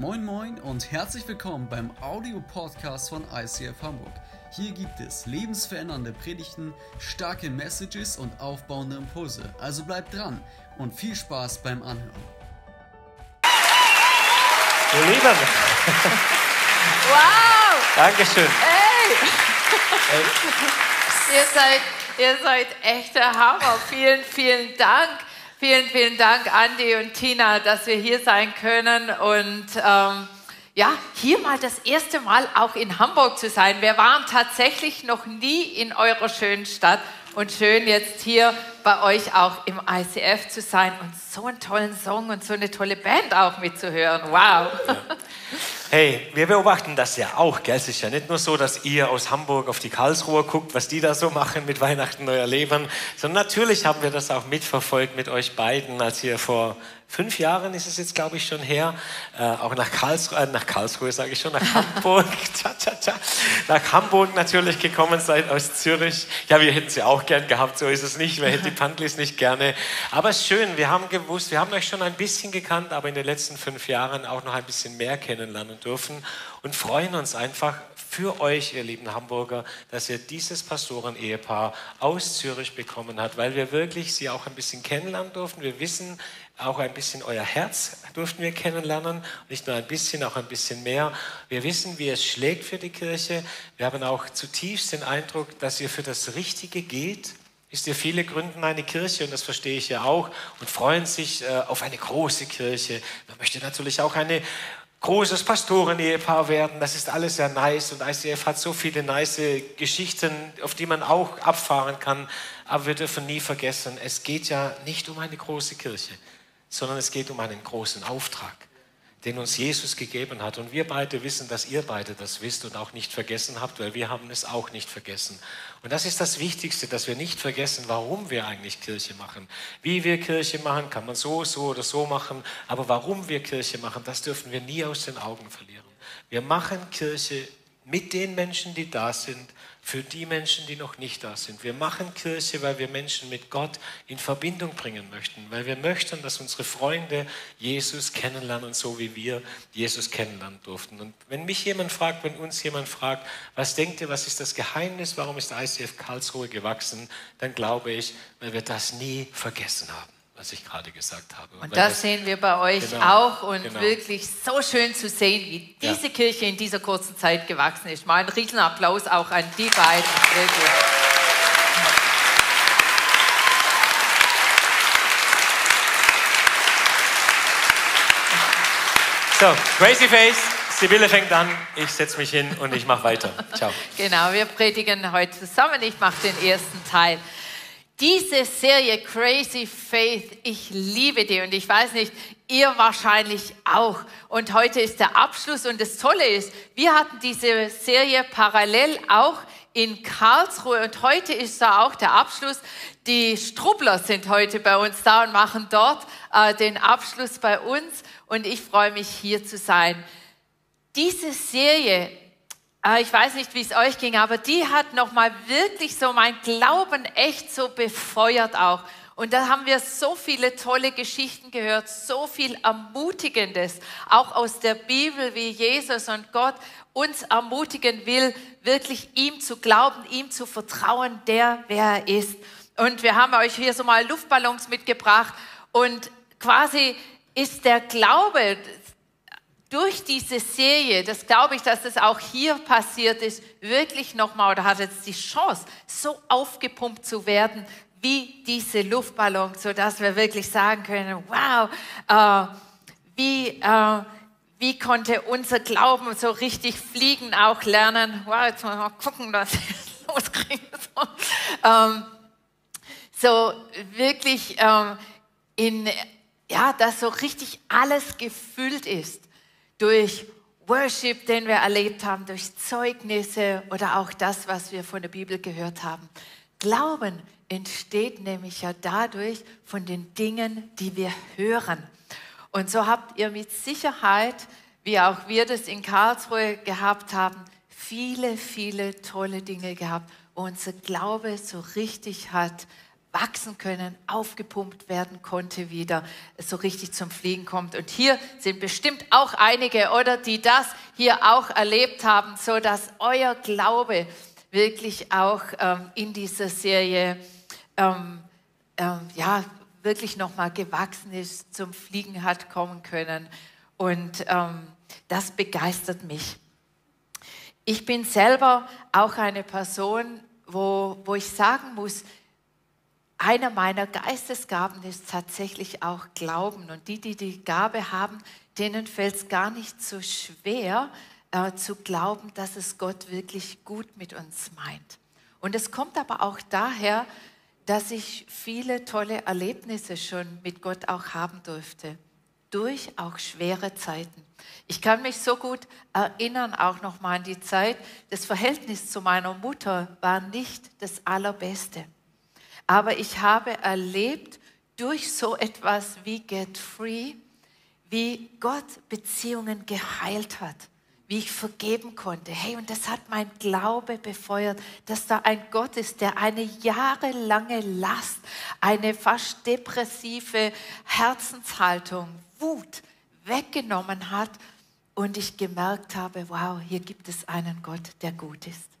Moin Moin und herzlich willkommen beim Audio-Podcast von ICF Hamburg. Hier gibt es lebensverändernde Predigten, starke Messages und aufbauende Impulse. Also bleibt dran und viel Spaß beim Anhören. Ihr Lieben, Wow! Dankeschön. Hey! Äh, Ihr seid, ihr seid echter Hammer. Vielen, vielen Dank. Vielen, vielen Dank, Andi und Tina, dass wir hier sein können und ähm, ja, hier mal das erste Mal auch in Hamburg zu sein. Wir waren tatsächlich noch nie in eurer schönen Stadt und schön jetzt hier bei euch auch im ICF zu sein und so einen tollen Song und so eine tolle Band auch mitzuhören. Wow! Hey, wir beobachten das ja auch, gell? Es ist ja nicht nur so, dass ihr aus Hamburg auf die Karlsruher guckt, was die da so machen mit Weihnachten neuer Leben, sondern natürlich haben wir das auch mitverfolgt mit euch beiden, als ihr vor fünf Jahren ist es jetzt, glaube ich, schon her, äh, auch nach Karlsruhe, äh, nach Karlsruhe sage ich schon, nach Hamburg, tja, tja, tja, nach Hamburg natürlich gekommen seid aus Zürich. Ja, wir hätten sie auch gern gehabt, so ist es nicht. Wer hätte die Pantlis nicht gerne? Aber schön, wir haben gewusst, wir haben euch schon ein bisschen gekannt, aber in den letzten fünf Jahren auch noch ein bisschen mehr kennenlernen dürfen und freuen uns einfach für euch, ihr lieben Hamburger, dass ihr dieses Pastoren-Ehepaar aus Zürich bekommen habt, weil wir wirklich sie auch ein bisschen kennenlernen durften. Wir wissen, auch ein bisschen euer Herz durften wir kennenlernen, nicht nur ein bisschen, auch ein bisschen mehr. Wir wissen, wie es schlägt für die Kirche. Wir haben auch zutiefst den Eindruck, dass ihr für das Richtige geht. Ist ihr viele gründen eine Kirche und das verstehe ich ja auch und freuen sich äh, auf eine große Kirche. Man möchte natürlich auch eine großes Pastoren-Ehepaar werden. Das ist alles sehr nice und ICF hat so viele nice Geschichten, auf die man auch abfahren kann. Aber wir dürfen nie vergessen, es geht ja nicht um eine große Kirche sondern es geht um einen großen Auftrag, den uns Jesus gegeben hat. Und wir beide wissen, dass ihr beide das wisst und auch nicht vergessen habt, weil wir haben es auch nicht vergessen. Und das ist das Wichtigste, dass wir nicht vergessen, warum wir eigentlich Kirche machen. Wie wir Kirche machen, kann man so, so oder so machen, aber warum wir Kirche machen, das dürfen wir nie aus den Augen verlieren. Wir machen Kirche mit den Menschen, die da sind, für die Menschen, die noch nicht da sind. Wir machen Kirche, weil wir Menschen mit Gott in Verbindung bringen möchten, weil wir möchten, dass unsere Freunde Jesus kennenlernen, so wie wir Jesus kennenlernen durften. Und wenn mich jemand fragt, wenn uns jemand fragt, was denkt ihr, was ist das Geheimnis, warum ist ICF Karlsruhe gewachsen, dann glaube ich, weil wir das nie vergessen haben was ich gerade gesagt habe. Und das, das, sehen wir bei euch genau, auch und genau. wirklich so schön zu sehen, wie diese Ja. Kirche in dieser kurzen Zeit gewachsen ist. Mal einen Riesenapplaus auch an die beiden. Wirklich. So, Crazy Face, Sibylle fängt an, ich setze mich hin und ich mache weiter. Ciao. Genau, wir predigen heute zusammen. Ich mache den ersten Teil. Diese Serie Crazy Faith, ich liebe die und ich weiß nicht, ihr wahrscheinlich auch. Und heute ist der Abschluss und das Tolle ist, wir hatten diese Serie parallel auch in Karlsruhe und heute ist da auch der Abschluss. Die Strubbler sind heute bei uns da und machen dort äh, den Abschluss bei uns und ich freue mich hier zu sein. Diese Serie ich weiß nicht, wie es euch ging, aber die hat nochmal wirklich so mein Glauben echt so befeuert auch. Und da haben wir so viele tolle Geschichten gehört, so viel Ermutigendes, auch aus der Bibel, wie Jesus und Gott uns ermutigen will, wirklich ihm zu glauben, ihm zu vertrauen, der wer er ist. Und wir haben euch hier so mal Luftballons mitgebracht und quasi ist der Glaube, durch diese Serie, das glaube ich, dass das auch hier passiert ist, wirklich nochmal oder hat jetzt die Chance, so aufgepumpt zu werden wie diese Luftballon, so dass wir wirklich sagen können, wow, äh, wie, äh, wie konnte unser Glauben so richtig fliegen auch lernen? Wow, jetzt mal gucken, dass ich loskriege. So, ähm, so wirklich ähm, in, ja, dass so richtig alles gefüllt ist durch Worship, den wir erlebt haben, durch Zeugnisse oder auch das, was wir von der Bibel gehört haben. Glauben entsteht nämlich ja dadurch von den Dingen, die wir hören. Und so habt ihr mit Sicherheit, wie auch wir das in Karlsruhe gehabt haben, viele, viele tolle Dinge gehabt, wo unser Glaube so richtig hat wachsen können, aufgepumpt werden konnte, wieder so richtig zum Fliegen kommt. Und hier sind bestimmt auch einige, oder die das hier auch erlebt haben, so dass euer Glaube wirklich auch ähm, in dieser Serie ähm, ähm, ja wirklich noch mal gewachsen ist, zum Fliegen hat kommen können. Und ähm, das begeistert mich. Ich bin selber auch eine Person, wo, wo ich sagen muss, einer meiner Geistesgaben ist tatsächlich auch Glauben. Und die, die die Gabe haben, denen fällt es gar nicht so schwer äh, zu glauben, dass es Gott wirklich gut mit uns meint. Und es kommt aber auch daher, dass ich viele tolle Erlebnisse schon mit Gott auch haben durfte, durch auch schwere Zeiten. Ich kann mich so gut erinnern auch noch mal an die Zeit, das Verhältnis zu meiner Mutter war nicht das allerbeste. Aber ich habe erlebt durch so etwas wie Get Free, wie Gott Beziehungen geheilt hat, wie ich vergeben konnte. Hey, und das hat mein Glaube befeuert, dass da ein Gott ist, der eine jahrelange Last, eine fast depressive Herzenshaltung, Wut weggenommen hat und ich gemerkt habe, wow, hier gibt es einen Gott, der gut ist.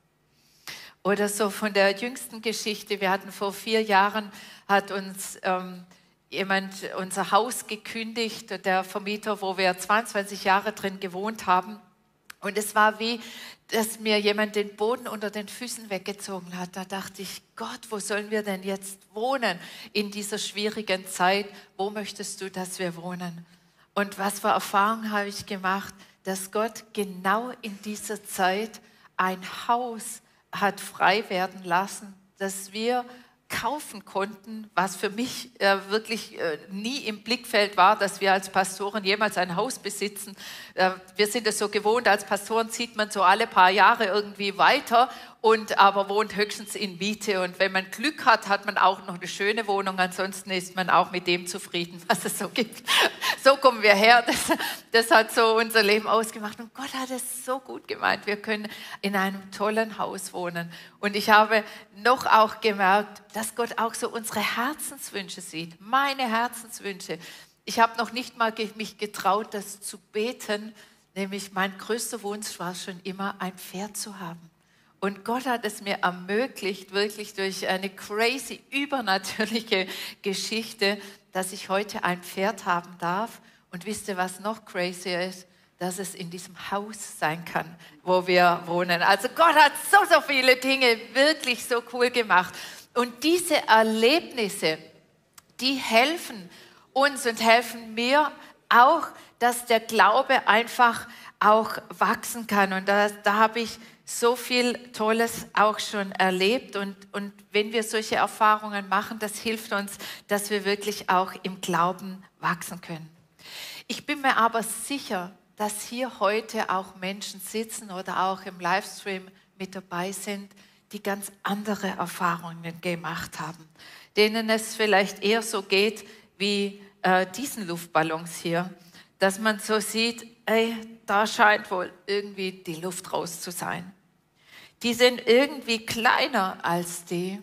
Oder so von der jüngsten Geschichte. Wir hatten vor vier Jahren, hat uns ähm, jemand unser Haus gekündigt, der Vermieter, wo wir 22 Jahre drin gewohnt haben. Und es war wie, dass mir jemand den Boden unter den Füßen weggezogen hat. Da dachte ich, Gott, wo sollen wir denn jetzt wohnen in dieser schwierigen Zeit? Wo möchtest du, dass wir wohnen? Und was für Erfahrungen habe ich gemacht, dass Gott genau in dieser Zeit ein Haus hat frei werden lassen, dass wir kaufen konnten, was für mich äh, wirklich äh, nie im Blickfeld war, dass wir als Pastoren jemals ein Haus besitzen. Äh, wir sind es so gewohnt, als Pastoren zieht man so alle paar Jahre irgendwie weiter und aber wohnt höchstens in Miete. Und wenn man Glück hat, hat man auch noch eine schöne Wohnung. Ansonsten ist man auch mit dem zufrieden, was es so gibt. So kommen wir her. Das, das hat so unser Leben ausgemacht. Und Gott hat es so gut gemeint. Wir können in einem tollen Haus wohnen. Und ich habe noch auch gemerkt, dass Gott auch so unsere Herzenswünsche sieht. Meine Herzenswünsche. Ich habe noch nicht mal mich getraut, das zu beten. Nämlich mein größter Wunsch war schon immer, ein Pferd zu haben. Und Gott hat es mir ermöglicht, wirklich durch eine crazy, übernatürliche Geschichte, dass ich heute ein Pferd haben darf. Und wisst ihr, was noch crazy ist? Dass es in diesem Haus sein kann, wo wir wohnen. Also Gott hat so, so viele Dinge wirklich so cool gemacht. Und diese Erlebnisse, die helfen uns und helfen mir auch, dass der Glaube einfach auch wachsen kann. Und da, da habe ich so viel Tolles auch schon erlebt. Und, und wenn wir solche Erfahrungen machen, das hilft uns, dass wir wirklich auch im Glauben wachsen können. Ich bin mir aber sicher, dass hier heute auch Menschen sitzen oder auch im Livestream mit dabei sind, die ganz andere Erfahrungen gemacht haben, denen es vielleicht eher so geht wie äh, diesen Luftballons hier, dass man so sieht, ey, da scheint wohl irgendwie die Luft raus zu sein die sind irgendwie kleiner als die.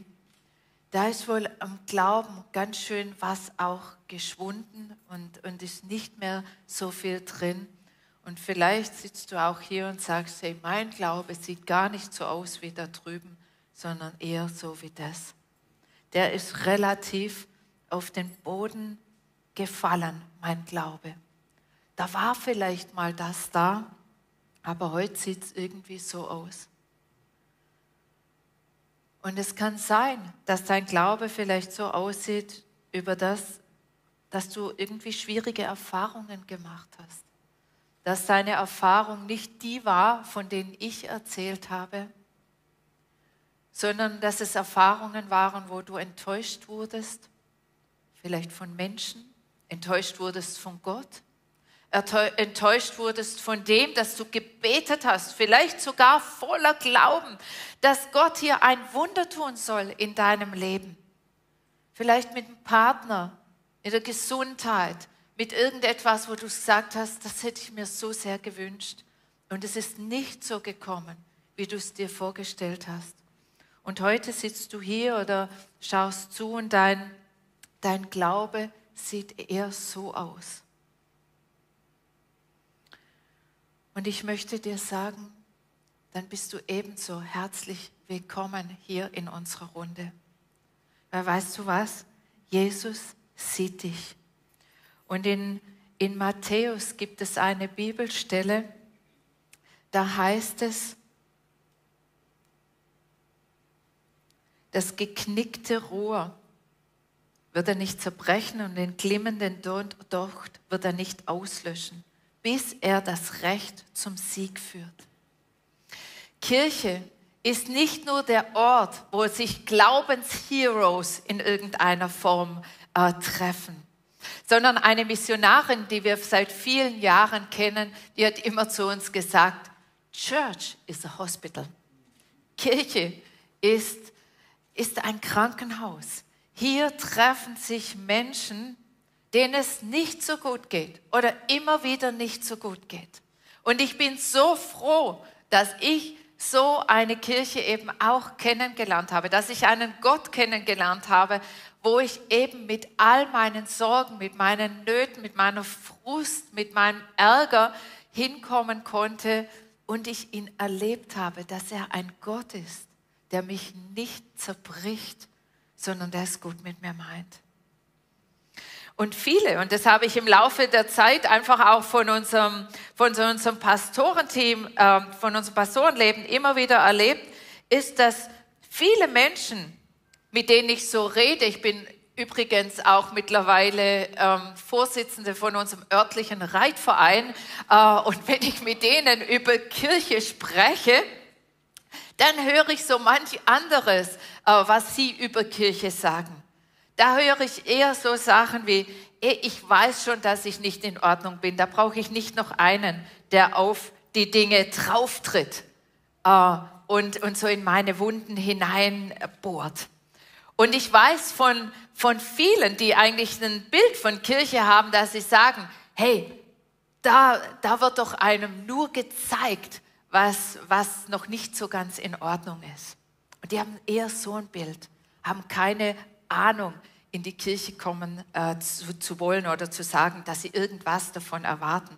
Da ist wohl am Glauben ganz schön was auch geschwunden und, und ist nicht mehr so viel drin. Und vielleicht sitzt du auch hier und sagst, hey, mein Glaube sieht gar nicht so aus wie da drüben, sondern eher so wie das. Der ist relativ auf den Boden gefallen, mein Glaube. Da war vielleicht mal das da, aber heute sieht es irgendwie so aus. Und es kann sein, dass dein Glaube vielleicht so aussieht über das, dass du irgendwie schwierige Erfahrungen gemacht hast. Dass deine Erfahrung nicht die war, von denen ich erzählt habe, sondern dass es Erfahrungen waren, wo du enttäuscht wurdest, vielleicht von Menschen, enttäuscht wurdest von Gott, enttäuscht wurdest von dem, dass du gebetet hast, vielleicht sogar voller Glauben, dass Gott hier ein Wunder tun soll in deinem Leben. Vielleicht mit einem Partner, in der Gesundheit, mit irgendetwas, wo du gesagt hast, das hätte ich mir so sehr gewünscht. Und es ist nicht so gekommen, wie du es dir vorgestellt hast. Und heute sitzt du hier oder schaust zu und dein, dein Glaube sieht eher so aus. Und ich möchte dir sagen, dann bist du ebenso herzlich willkommen hier in unserer Runde. Weil weißt du was? Jesus sieht dich. Und in, in Matthäus gibt es eine Bibelstelle, da heißt es, das geknickte Rohr wird er nicht zerbrechen und den glimmenden Docht wird er nicht auslöschen bis er das Recht zum Sieg führt. Kirche ist nicht nur der Ort, wo sich Glaubensheroes in irgendeiner Form äh, treffen, sondern eine Missionarin, die wir seit vielen Jahren kennen, die hat immer zu uns gesagt, Church is a hospital. Kirche ist, ist ein Krankenhaus. Hier treffen sich Menschen, denen es nicht so gut geht oder immer wieder nicht so gut geht. Und ich bin so froh, dass ich so eine Kirche eben auch kennengelernt habe, dass ich einen Gott kennengelernt habe, wo ich eben mit all meinen Sorgen, mit meinen Nöten, mit meiner Frust, mit meinem Ärger hinkommen konnte und ich ihn erlebt habe, dass er ein Gott ist, der mich nicht zerbricht, sondern der es gut mit mir meint. Und viele, und das habe ich im Laufe der Zeit einfach auch von unserem, von unserem Pastorenteam, äh, von unserem Pastorenleben immer wieder erlebt, ist, dass viele Menschen, mit denen ich so rede, ich bin übrigens auch mittlerweile ähm, Vorsitzende von unserem örtlichen Reitverein, äh, und wenn ich mit denen über Kirche spreche, dann höre ich so manch anderes, äh, was sie über Kirche sagen. Da höre ich eher so Sachen wie, ich weiß schon, dass ich nicht in Ordnung bin. Da brauche ich nicht noch einen, der auf die Dinge drauftritt äh, und, und so in meine Wunden hineinbohrt. Und ich weiß von, von vielen, die eigentlich ein Bild von Kirche haben, dass sie sagen, hey, da, da wird doch einem nur gezeigt, was, was noch nicht so ganz in Ordnung ist. Und die haben eher so ein Bild, haben keine Ahnung, in die Kirche kommen äh, zu, zu, wollen oder zu sagen, dass sie irgendwas davon erwarten.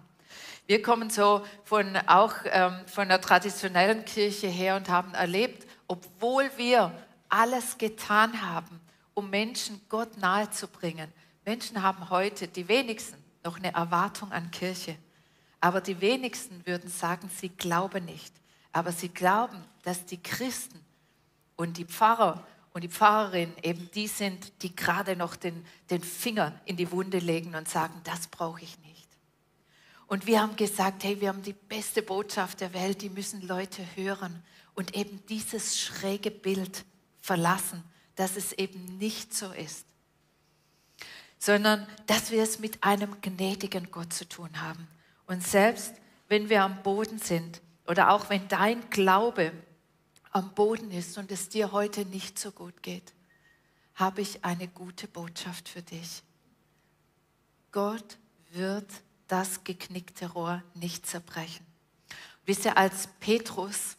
Wir kommen so von, auch ähm, von der traditionellen Kirche her und haben erlebt, obwohl wir alles getan haben, um Menschen Gott nahe zu bringen. Menschen haben heute, die wenigsten, noch eine Erwartung an Kirche. Aber die wenigsten würden sagen, sie glauben nicht. Aber sie glauben, dass die Christen und die Pfarrer und die Pfarrerin eben die sind, die gerade noch den, den Finger in die Wunde legen und sagen, das brauche ich nicht. Und wir haben gesagt, hey, wir haben die beste Botschaft der Welt, die müssen Leute hören und eben dieses schräge Bild verlassen, dass es eben nicht so ist, sondern dass wir es mit einem gnädigen Gott zu tun haben. Und selbst wenn wir am Boden sind oder auch wenn dein Glaube am Boden ist und es dir heute nicht so gut geht, habe ich eine gute Botschaft für dich. Gott wird das geknickte Rohr nicht zerbrechen. Wisst ihr, als Petrus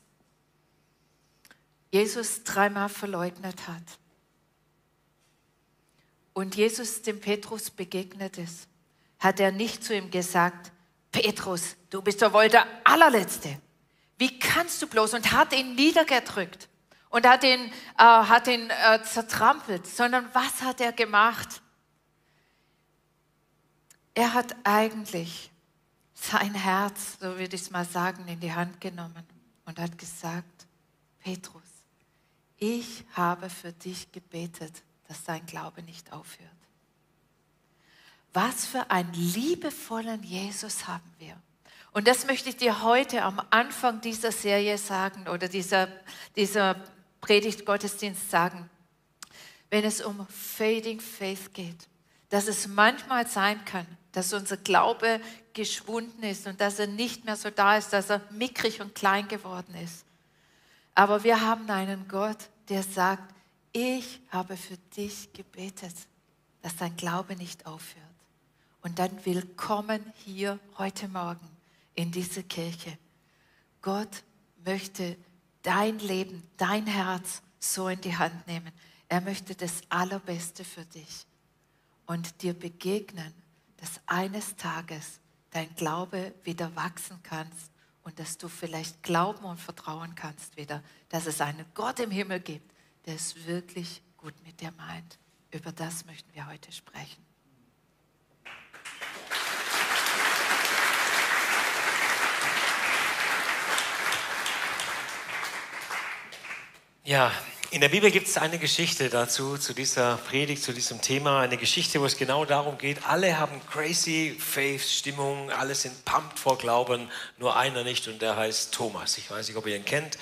Jesus dreimal verleugnet hat und Jesus dem Petrus begegnet ist, hat er nicht zu ihm gesagt, Petrus, du bist doch wohl der allerletzte wie kannst du bloß? Und hat ihn niedergedrückt und hat ihn, äh, hat ihn äh, zertrampelt, sondern was hat er gemacht? Er hat eigentlich sein Herz, so würde ich es mal sagen, in die Hand genommen und hat gesagt, Petrus, ich habe für dich gebetet, dass dein Glaube nicht aufhört. Was für einen liebevollen Jesus haben wir. Und das möchte ich dir heute am Anfang dieser Serie sagen oder dieser, dieser Predigt Gottesdienst sagen. Wenn es um Fading Faith geht, dass es manchmal sein kann, dass unser Glaube geschwunden ist und dass er nicht mehr so da ist, dass er mickrig und klein geworden ist. Aber wir haben einen Gott, der sagt, ich habe für dich gebetet, dass dein Glaube nicht aufhört. Und dann willkommen hier heute Morgen in diese Kirche. Gott möchte dein Leben, dein Herz so in die Hand nehmen. Er möchte das Allerbeste für dich und dir begegnen, dass eines Tages dein Glaube wieder wachsen kannst und dass du vielleicht glauben und vertrauen kannst wieder, dass es einen Gott im Himmel gibt, der es wirklich gut mit dir meint. Über das möchten wir heute sprechen. Ja, in der Bibel gibt es eine Geschichte dazu, zu dieser Predigt, zu diesem Thema. Eine Geschichte, wo es genau darum geht, alle haben crazy Faith-Stimmung, alle sind pumped vor Glauben, nur einer nicht und der heißt Thomas. Ich weiß nicht, ob ihr ihn kennt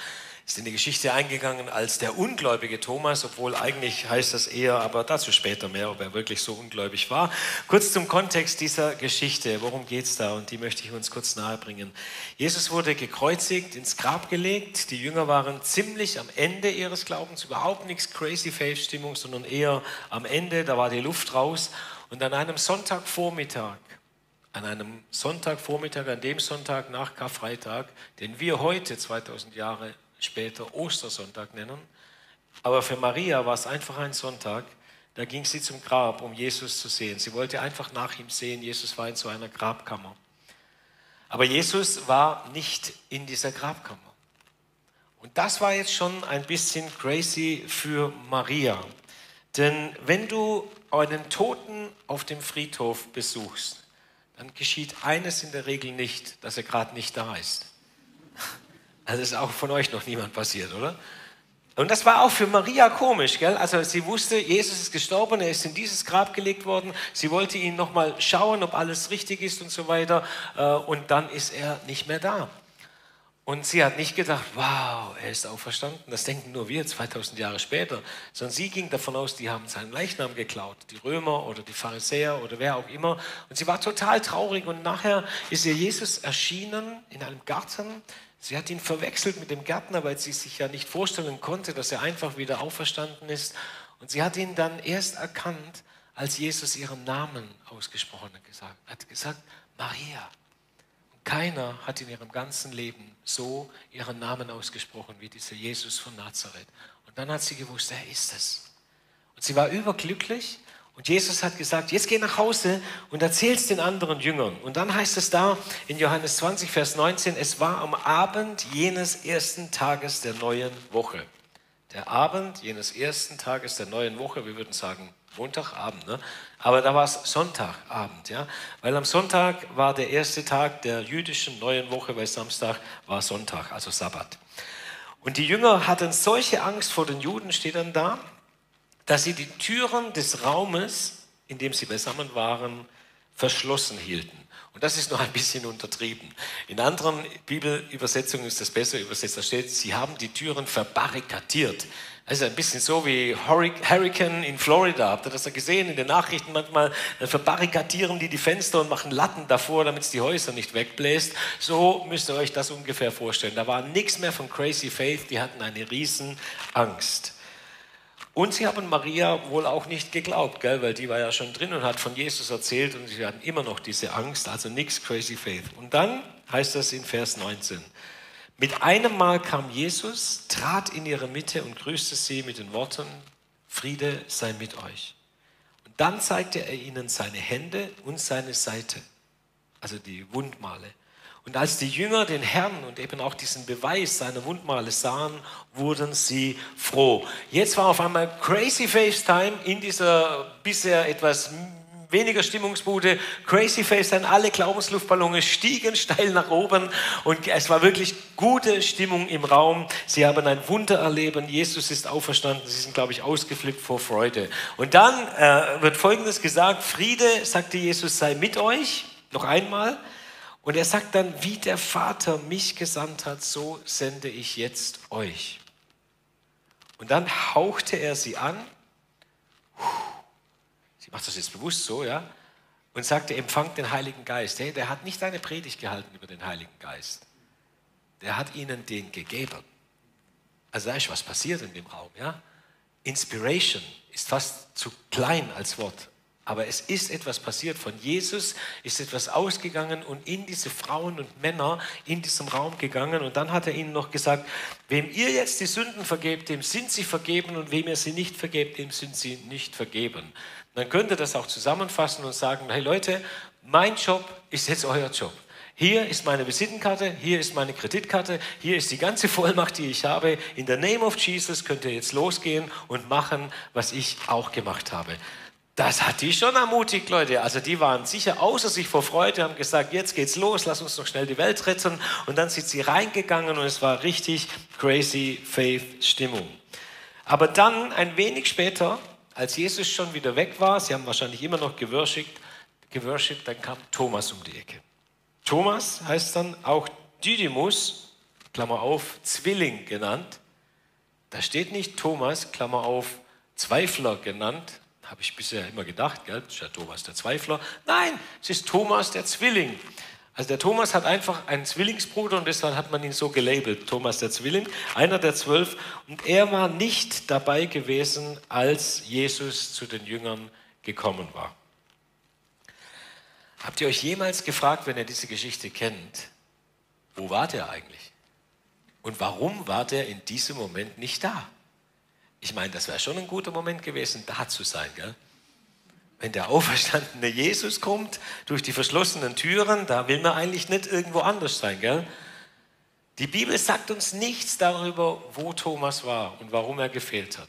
ist in die Geschichte eingegangen als der ungläubige Thomas, obwohl eigentlich heißt das eher, aber dazu später mehr, ob er wirklich so ungläubig war. Kurz zum Kontext dieser Geschichte, worum geht es da? Und die möchte ich uns kurz nahebringen. Jesus wurde gekreuzigt, ins Grab gelegt. Die Jünger waren ziemlich am Ende ihres Glaubens, überhaupt nichts crazy Faith-Stimmung, sondern eher am Ende, da war die Luft raus. Und an einem Sonntagvormittag, an einem Sonntagvormittag, an dem Sonntag nach Karfreitag, den wir heute 2000 Jahre später Ostersonntag nennen. Aber für Maria war es einfach ein Sonntag. Da ging sie zum Grab, um Jesus zu sehen. Sie wollte einfach nach ihm sehen. Jesus war in so einer Grabkammer. Aber Jesus war nicht in dieser Grabkammer. Und das war jetzt schon ein bisschen crazy für Maria. Denn wenn du einen Toten auf dem Friedhof besuchst, dann geschieht eines in der Regel nicht, dass er gerade nicht da ist. Also ist auch von euch noch niemand passiert, oder? Und das war auch für Maria komisch, gell? Also sie wusste, Jesus ist gestorben, er ist in dieses Grab gelegt worden. Sie wollte ihn nochmal schauen, ob alles richtig ist und so weiter. Äh, und dann ist er nicht mehr da. Und sie hat nicht gedacht, wow, er ist auferstanden. Das denken nur wir 2000 Jahre später. Sondern sie ging davon aus, die haben seinen Leichnam geklaut. Die Römer oder die Pharisäer oder wer auch immer. Und sie war total traurig. Und nachher ist ihr Jesus erschienen in einem Garten Sie hat ihn verwechselt mit dem Gärtner, weil sie sich ja nicht vorstellen konnte, dass er einfach wieder auferstanden ist. Und sie hat ihn dann erst erkannt, als Jesus ihren Namen ausgesprochen hat. Gesagt, hat gesagt, Maria. Und keiner hat in ihrem ganzen Leben so ihren Namen ausgesprochen wie dieser Jesus von Nazareth. Und dann hat sie gewusst, er ist es. Und sie war überglücklich und Jesus hat gesagt, jetzt geh nach Hause und erzähl es den anderen Jüngern. Und dann heißt es da in Johannes 20, Vers 19, es war am Abend jenes ersten Tages der neuen Woche. Der Abend jenes ersten Tages der neuen Woche, wir würden sagen Montagabend, ne? aber da war es Sonntagabend, ja? weil am Sonntag war der erste Tag der jüdischen neuen Woche, weil Samstag war Sonntag, also Sabbat. Und die Jünger hatten solche Angst vor den Juden, steht dann da, dass sie die Türen des Raumes, in dem sie beisammen waren, verschlossen hielten. Und das ist noch ein bisschen untertrieben. In anderen Bibelübersetzungen ist das besser übersetzt. Da steht, sie haben die Türen verbarrikadiert. Ist ein bisschen so wie Hurricane in Florida. Habt ihr das ja gesehen in den Nachrichten manchmal? Dann verbarrikadieren die die Fenster und machen Latten davor, damit es die Häuser nicht wegbläst. So müsst ihr euch das ungefähr vorstellen. Da war nichts mehr von Crazy Faith. Die hatten eine riesen Angst. Und sie haben Maria wohl auch nicht geglaubt, gell? weil die war ja schon drin und hat von Jesus erzählt und sie hatten immer noch diese Angst, also nichts crazy faith. Und dann heißt das in Vers 19, mit einem Mal kam Jesus, trat in ihre Mitte und grüßte sie mit den Worten, Friede sei mit euch. Und dann zeigte er ihnen seine Hände und seine Seite, also die Wundmale. Und als die Jünger den Herrn und eben auch diesen Beweis seiner Wundmale sahen, wurden sie froh. Jetzt war auf einmal Crazy FaceTime in dieser bisher etwas weniger Stimmungsbude. Crazy FaceTime, alle Glaubensluftballons stiegen steil nach oben und es war wirklich gute Stimmung im Raum. Sie haben ein Wunder erleben. Jesus ist auferstanden. Sie sind, glaube ich, ausgeflippt vor Freude. Und dann äh, wird Folgendes gesagt: Friede, sagte Jesus, sei mit euch. Noch einmal. Und er sagt dann, wie der Vater mich gesandt hat, so sende ich jetzt euch. Und dann hauchte er sie an. Sie macht das jetzt bewusst so, ja? Und sagte, empfangt den Heiligen Geist. Hey, der hat nicht eine Predigt gehalten über den Heiligen Geist. Der hat ihnen den gegeben. Also da ist was passiert in dem Raum, ja? Inspiration ist fast zu klein als Wort Aber es ist etwas passiert. Von Jesus ist etwas ausgegangen und in diese Frauen und Männer in diesem Raum gegangen. Und dann hat er ihnen noch gesagt, wem ihr jetzt die Sünden vergebt, dem sind sie vergeben. Und wem ihr sie nicht vergebt, dem sind sie nicht vergeben. Dann könnt ihr das auch zusammenfassen und sagen, hey Leute, mein Job ist jetzt euer Job. Hier ist meine Visitenkarte, hier ist meine Kreditkarte, hier ist die ganze Vollmacht, die ich habe. In the name of Jesus könnt ihr jetzt losgehen und machen, was ich auch gemacht habe. Das hat die schon ermutigt, Leute. Also die waren sicher außer sich vor Freude, haben gesagt, jetzt geht's los, lass uns noch schnell die Welt retten. Und dann sind sie reingegangen und es war richtig crazy Faith-Stimmung. Aber dann, ein wenig später, als Jesus schon wieder weg war, sie haben wahrscheinlich immer noch geworshipped, geworshipped dann kam Thomas um die Ecke. Thomas heißt dann auch Didymus, Klammer auf, Zwilling genannt. Da steht nicht Thomas, Klammer auf, Zweifler genannt, habe ich bisher immer gedacht, gell? das ist ja Thomas der Zweifler. Nein, es ist Thomas der Zwilling. Also der Thomas hat einfach einen Zwillingsbruder und deshalb hat man ihn so gelabelt, Thomas der Zwilling, einer der zwölf. Und er war nicht dabei gewesen, als Jesus zu den Jüngern gekommen war. Habt ihr euch jemals gefragt, wenn ihr diese Geschichte kennt, wo war der eigentlich? Und warum war der in diesem Moment nicht da? Ich meine, das wäre schon ein guter Moment gewesen, da zu sein. Gell? Wenn der auferstandene Jesus kommt durch die verschlossenen Türen, da will man eigentlich nicht irgendwo anders sein. Gell? Die Bibel sagt uns nichts darüber, wo Thomas war und warum er gefehlt hat.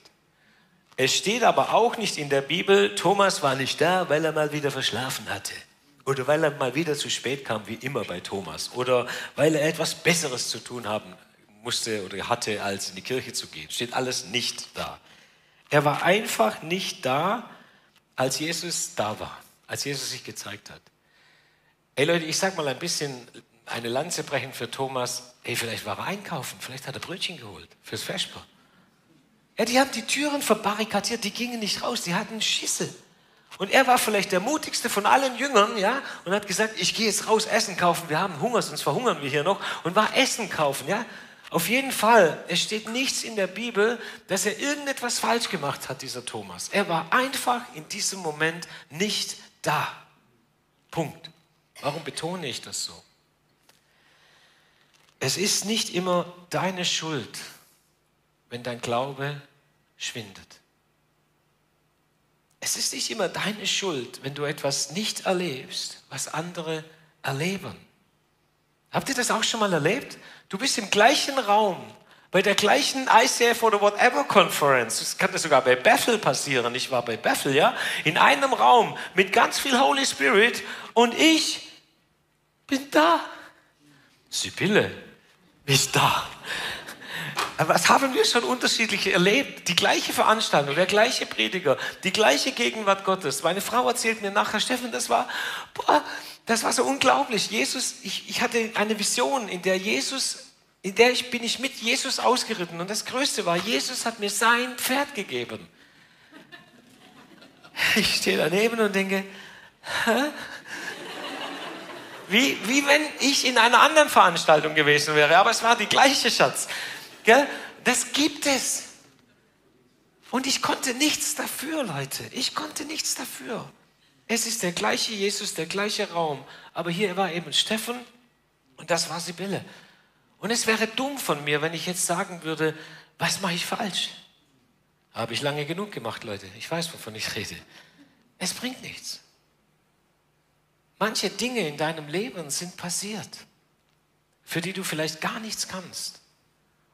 Es steht aber auch nicht in der Bibel, Thomas war nicht da, weil er mal wieder verschlafen hatte. Oder weil er mal wieder zu spät kam, wie immer bei Thomas. Oder weil er etwas Besseres zu tun haben musste oder hatte, als in die Kirche zu gehen. Steht alles nicht da. Er war einfach nicht da, als Jesus da war, als Jesus sich gezeigt hat. Ey Leute, ich sag mal ein bisschen eine Lanze brechen für Thomas. Ey, vielleicht war er einkaufen, vielleicht hat er Brötchen geholt fürs Vesper. Ja, die haben die Türen verbarrikadiert, die gingen nicht raus, die hatten Schisse. Und er war vielleicht der mutigste von allen Jüngern, ja, und hat gesagt, ich gehe jetzt raus Essen kaufen, wir haben Hunger, sonst verhungern wir hier noch, und war Essen kaufen, ja. Auf jeden Fall, es steht nichts in der Bibel, dass er irgendetwas falsch gemacht hat, dieser Thomas. Er war einfach in diesem Moment nicht da. Punkt. Warum betone ich das so? Es ist nicht immer deine Schuld, wenn dein Glaube schwindet. Es ist nicht immer deine Schuld, wenn du etwas nicht erlebst, was andere erleben. Habt ihr das auch schon mal erlebt? Du bist im gleichen Raum, bei der gleichen ICF oder whatever Conference. Das kann das sogar bei Bethel passieren. Ich war bei Bethel, ja, in einem Raum mit ganz viel Holy Spirit und ich bin da. Sibylle ist da. Was haben wir schon unterschiedlich erlebt? Die gleiche Veranstaltung, der gleiche Prediger, die gleiche Gegenwart Gottes. Meine Frau erzählt mir nachher, Steffen, das war, boah, das war so unglaublich. Jesus, ich, ich hatte eine Vision, in der Jesus, in der ich bin ich mit Jesus ausgeritten. Und das Größte war, Jesus hat mir sein Pferd gegeben. Ich stehe daneben und denke, Hä? Wie, wie wenn ich in einer anderen Veranstaltung gewesen wäre. Aber es war die gleiche Schatz. Gell? Das gibt es. Und ich konnte nichts dafür, Leute. Ich konnte nichts dafür. Es ist der gleiche Jesus, der gleiche Raum. Aber hier war eben Steffen und das war Sibylle. Und es wäre dumm von mir, wenn ich jetzt sagen würde, was mache ich falsch? Habe ich lange genug gemacht, Leute. Ich weiß, wovon ich rede. Es bringt nichts. Manche Dinge in deinem Leben sind passiert, für die du vielleicht gar nichts kannst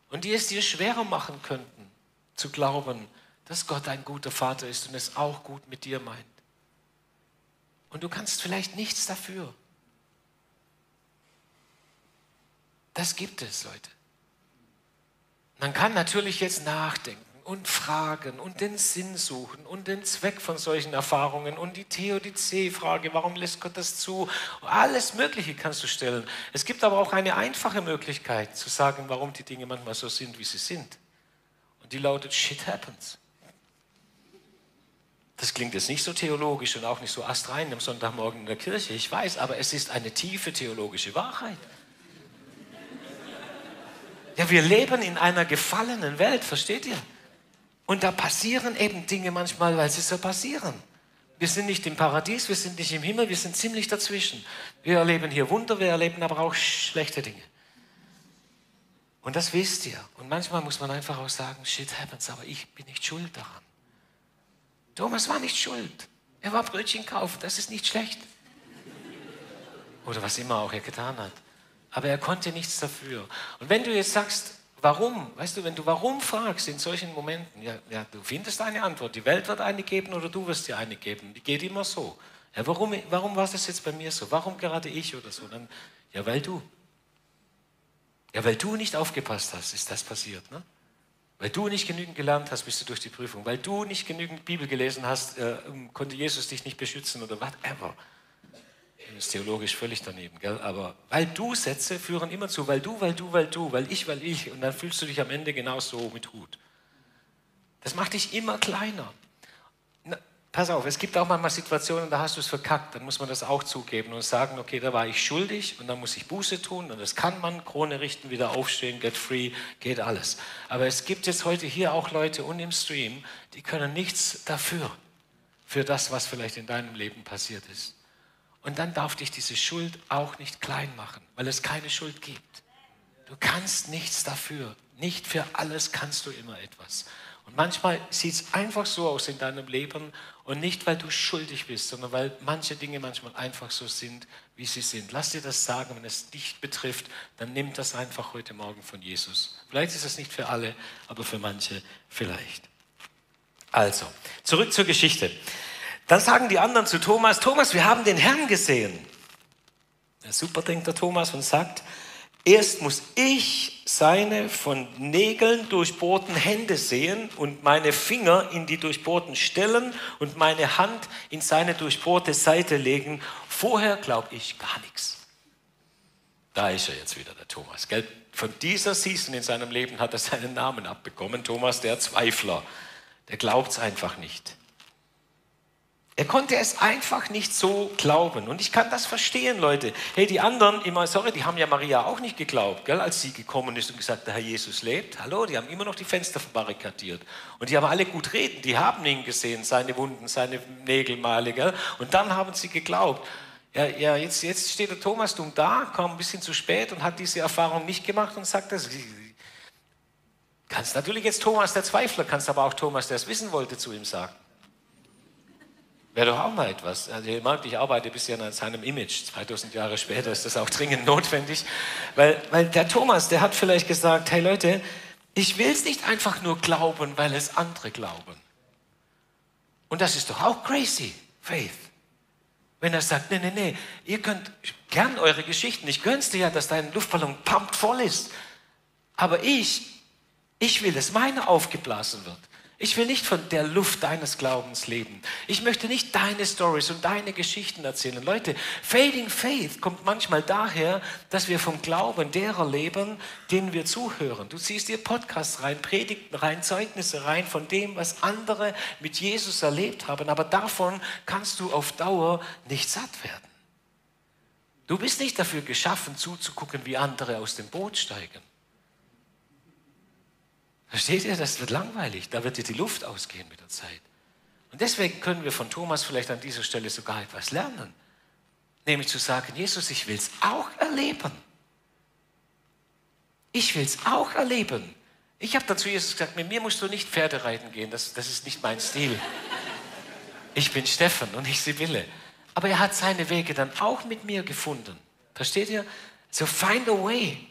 und die es dir schwerer machen könnten, zu glauben, dass Gott ein guter Vater ist und es auch gut mit dir meint. Und du kannst vielleicht nichts dafür. Das gibt es, Leute. Man kann natürlich jetzt nachdenken und fragen und den Sinn suchen und den Zweck von solchen Erfahrungen und die Theodizee-Frage, warum lässt Gott das zu? Alles Mögliche kannst du stellen. Es gibt aber auch eine einfache Möglichkeit zu sagen, warum die Dinge manchmal so sind, wie sie sind. Und die lautet, shit happens. Das klingt jetzt nicht so theologisch und auch nicht so astrein am Sonntagmorgen in der Kirche, ich weiß, aber es ist eine tiefe theologische Wahrheit. Ja, wir leben in einer gefallenen Welt, versteht ihr? Und da passieren eben Dinge manchmal, weil sie so passieren. Wir sind nicht im Paradies, wir sind nicht im Himmel, wir sind ziemlich dazwischen. Wir erleben hier Wunder, wir erleben aber auch schlechte Dinge. Und das wisst ihr. Und manchmal muss man einfach auch sagen, shit happens, aber ich bin nicht schuld daran. Thomas war nicht schuld. Er war Brötchen kaufen, das ist nicht schlecht. Oder was immer auch er getan hat. Aber er konnte nichts dafür. Und wenn du jetzt sagst, warum, weißt du, wenn du warum fragst in solchen Momenten, ja, ja, du findest eine Antwort. Die Welt wird eine geben oder du wirst dir eine geben. Die geht immer so. Ja, warum, warum war das jetzt bei mir so? Warum gerade ich oder so? Dann, ja, weil du. Ja, weil du nicht aufgepasst hast, ist das passiert. Ne? Weil du nicht genügend gelernt hast, bist du durch die Prüfung. Weil du nicht genügend Bibel gelesen hast, äh, konnte Jesus dich nicht beschützen oder whatever. Das ist theologisch völlig daneben, gell? aber weil du Sätze führen immer zu, weil du, weil du, weil du, weil ich, weil ich und dann fühlst du dich am Ende genauso mit Hut. Das macht dich immer kleiner. Pass auf, es gibt auch manchmal Situationen, da hast du es verkackt, dann muss man das auch zugeben und sagen, okay, da war ich schuldig und dann muss ich Buße tun und das kann man, Krone richten, wieder aufstehen, get free, geht alles. Aber es gibt jetzt heute hier auch Leute und im Stream, die können nichts dafür, für das, was vielleicht in deinem Leben passiert ist. Und dann darf dich diese Schuld auch nicht klein machen, weil es keine Schuld gibt. Du kannst nichts dafür. Nicht für alles kannst du immer etwas. Und manchmal sieht es einfach so aus in deinem Leben und nicht, weil du schuldig bist, sondern weil manche Dinge manchmal einfach so sind, wie sie sind. Lass dir das sagen, wenn es dich betrifft, dann nimm das einfach heute Morgen von Jesus. Vielleicht ist es nicht für alle, aber für manche vielleicht. Also, zurück zur Geschichte. Dann sagen die anderen zu Thomas, Thomas, wir haben den Herrn gesehen. Ja, super, denkt der Thomas und sagt, Erst muss ich seine von Nägeln durchbohrten Hände sehen und meine Finger in die durchbohrten Stellen und meine Hand in seine durchbohrte Seite legen. Vorher glaube ich gar nichts. Da ist er jetzt wieder, der Thomas. Gell? Von dieser Season in seinem Leben hat er seinen Namen abbekommen. Thomas, der Zweifler. Der glaubt es einfach nicht. Er konnte es einfach nicht so glauben. Und ich kann das verstehen, Leute. Hey, die anderen, immer, sorry, die haben ja Maria auch nicht geglaubt, gell, als sie gekommen ist und gesagt, der Herr Jesus lebt. Hallo, die haben immer noch die Fenster verbarrikadiert. Und die haben alle gut reden. Die haben ihn gesehen, seine Wunden, seine Nägelmale. Gell? Und dann haben sie geglaubt. Ja, ja jetzt, jetzt steht der Thomas dumm da, kam ein bisschen zu spät und hat diese Erfahrung nicht gemacht und sagt das. Kannst natürlich jetzt Thomas der Zweifler, kannst aber auch Thomas, der es wissen wollte, zu ihm sagen. Wäre doch auch mal etwas. Also ihr merkt, ich arbeite ein bisschen an seinem Image. 2000 Jahre später ist das auch dringend notwendig. Weil, weil der Thomas, der hat vielleicht gesagt, hey Leute, ich will es nicht einfach nur glauben, weil es andere glauben. Und das ist doch auch crazy, Faith. Wenn er sagt, nee, nee, nee, ihr könnt gern eure Geschichten, ich gönn's dir ja, dass dein Luftballon pumpt voll ist. Aber ich, ich will, dass meine aufgeblasen wird. Ich will nicht von der Luft deines Glaubens leben. Ich möchte nicht deine Stories und deine Geschichten erzählen. Leute, Fading Faith kommt manchmal daher, dass wir vom Glauben derer leben, denen wir zuhören. Du ziehst dir Podcasts rein, Predigten rein, Zeugnisse rein von dem, was andere mit Jesus erlebt haben. Aber davon kannst du auf Dauer nicht satt werden. Du bist nicht dafür geschaffen, zuzugucken, wie andere aus dem Boot steigen. Versteht ihr? Das wird langweilig. Da wird dir die Luft ausgehen mit der Zeit. Und deswegen können wir von Thomas vielleicht an dieser Stelle sogar etwas lernen. Nämlich zu sagen, Jesus, ich will es auch erleben. Ich will es auch erleben. Ich habe dann zu Jesus gesagt, mit mir musst du nicht Pferde reiten gehen, das, das ist nicht mein Stil. Ich bin Steffen und nicht Sibylle. Aber er hat seine Wege dann auch mit mir gefunden. Versteht ihr? So find a way.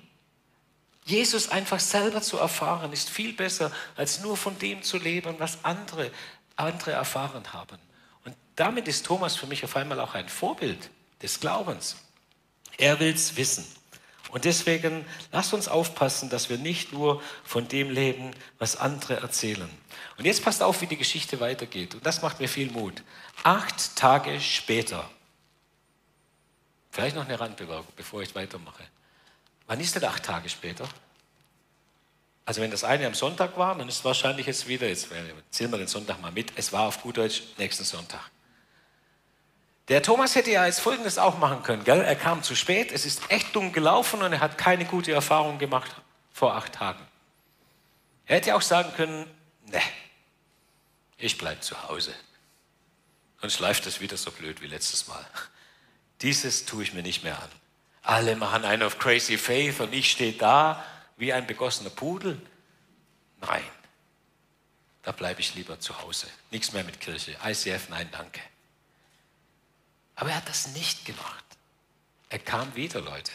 Jesus einfach selber zu erfahren, ist viel besser, als nur von dem zu leben, was andere, andere erfahren haben. Und damit ist Thomas für mich auf einmal auch ein Vorbild des Glaubens. Er will es wissen. Und deswegen lasst uns aufpassen, dass wir nicht nur von dem leben, was andere erzählen. Und jetzt passt auf, wie die Geschichte weitergeht. Und das macht mir viel Mut. Acht Tage später, vielleicht noch eine Randbewerbung, bevor ich weitermache. Wann ist denn acht Tage später? Also wenn das eine am Sonntag war, dann ist es wahrscheinlich jetzt wieder, jetzt zählen wir den Sonntag mal mit, es war auf gut Deutsch nächsten Sonntag. Der Thomas hätte ja jetzt Folgendes auch machen können, gell? Er kam zu spät, es ist echt dumm gelaufen und er hat keine gute Erfahrung gemacht vor acht Tagen. Er hätte auch sagen können, ne, ich bleibe zu Hause. und schleift es wieder so blöd wie letztes Mal. Dieses tue ich mir nicht mehr an. Alle machen einen auf Crazy Faith und ich stehe da wie ein begossener Pudel. Nein, da bleibe ich lieber zu Hause. Nichts mehr mit Kirche. ICF, nein, danke. Aber er hat das nicht gemacht. Er kam wieder, Leute.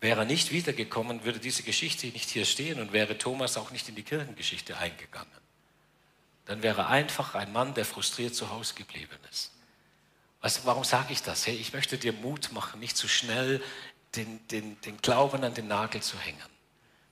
Wäre er nicht wiedergekommen, würde diese Geschichte nicht hier stehen und wäre Thomas auch nicht in die Kirchengeschichte eingegangen. Dann wäre er einfach ein Mann, der frustriert zu Hause geblieben ist. Was, warum sage ich das? Hey, ich möchte dir Mut machen, nicht zu schnell den, den, den Glauben an den Nagel zu hängen.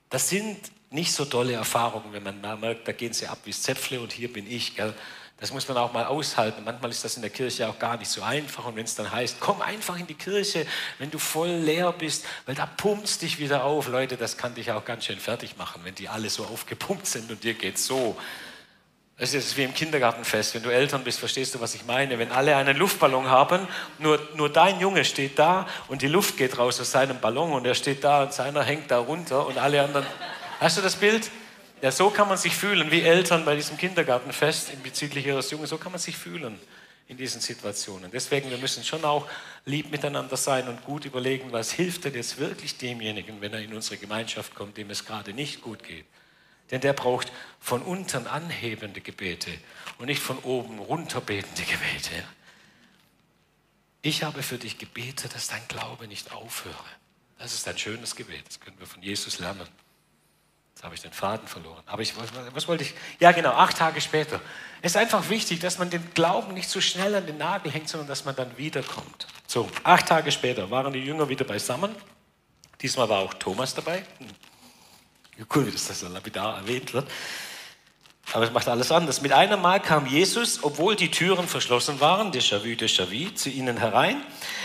Das sind nicht so tolle Erfahrungen, wenn man merkt, da gehen sie ab wie Zäpfle und hier bin ich. Gell? Das muss man auch mal aushalten. Manchmal ist das in der Kirche auch gar nicht so einfach. Und wenn es dann heißt, komm einfach in die Kirche, wenn du voll leer bist, weil da pumpt dich wieder auf. Leute, das kann dich auch ganz schön fertig machen, wenn die alle so aufgepumpt sind und dir geht so. Es ist wie im Kindergartenfest. Wenn du Eltern bist, verstehst du, was ich meine. Wenn alle einen Luftballon haben, nur, nur dein Junge steht da und die Luft geht raus aus seinem Ballon und er steht da und seiner hängt da runter und alle anderen. Hast du das Bild? Ja, so kann man sich fühlen, wie Eltern bei diesem Kindergartenfest in bezüglich ihres Jungen. So kann man sich fühlen in diesen Situationen. Deswegen, wir müssen schon auch lieb miteinander sein und gut überlegen, was hilft denn jetzt wirklich demjenigen, wenn er in unsere Gemeinschaft kommt, dem es gerade nicht gut geht. Denn der braucht von unten anhebende Gebete und nicht von oben runterbetende Gebete. Ich habe für dich gebetet, dass dein Glaube nicht aufhöre. Das ist ein schönes Gebet. Das können wir von Jesus lernen. Jetzt habe ich den Faden verloren. Aber ich, was, wollte ich? Ja, genau, acht Tage später. Es ist einfach wichtig, dass man den Glauben nicht so schnell an den Nagel hängt, sondern dass man dann wiederkommt. So, acht Tage später waren die Jünger wieder beisammen. Diesmal war auch Thomas dabei. Cool, dass das so lapidar erwähnt wird. Aber es macht alles anders. Mit einem Mal kam Jesus, obwohl die Türen verschlossen waren, déjà vu, déjà vu, zu ihnen herein.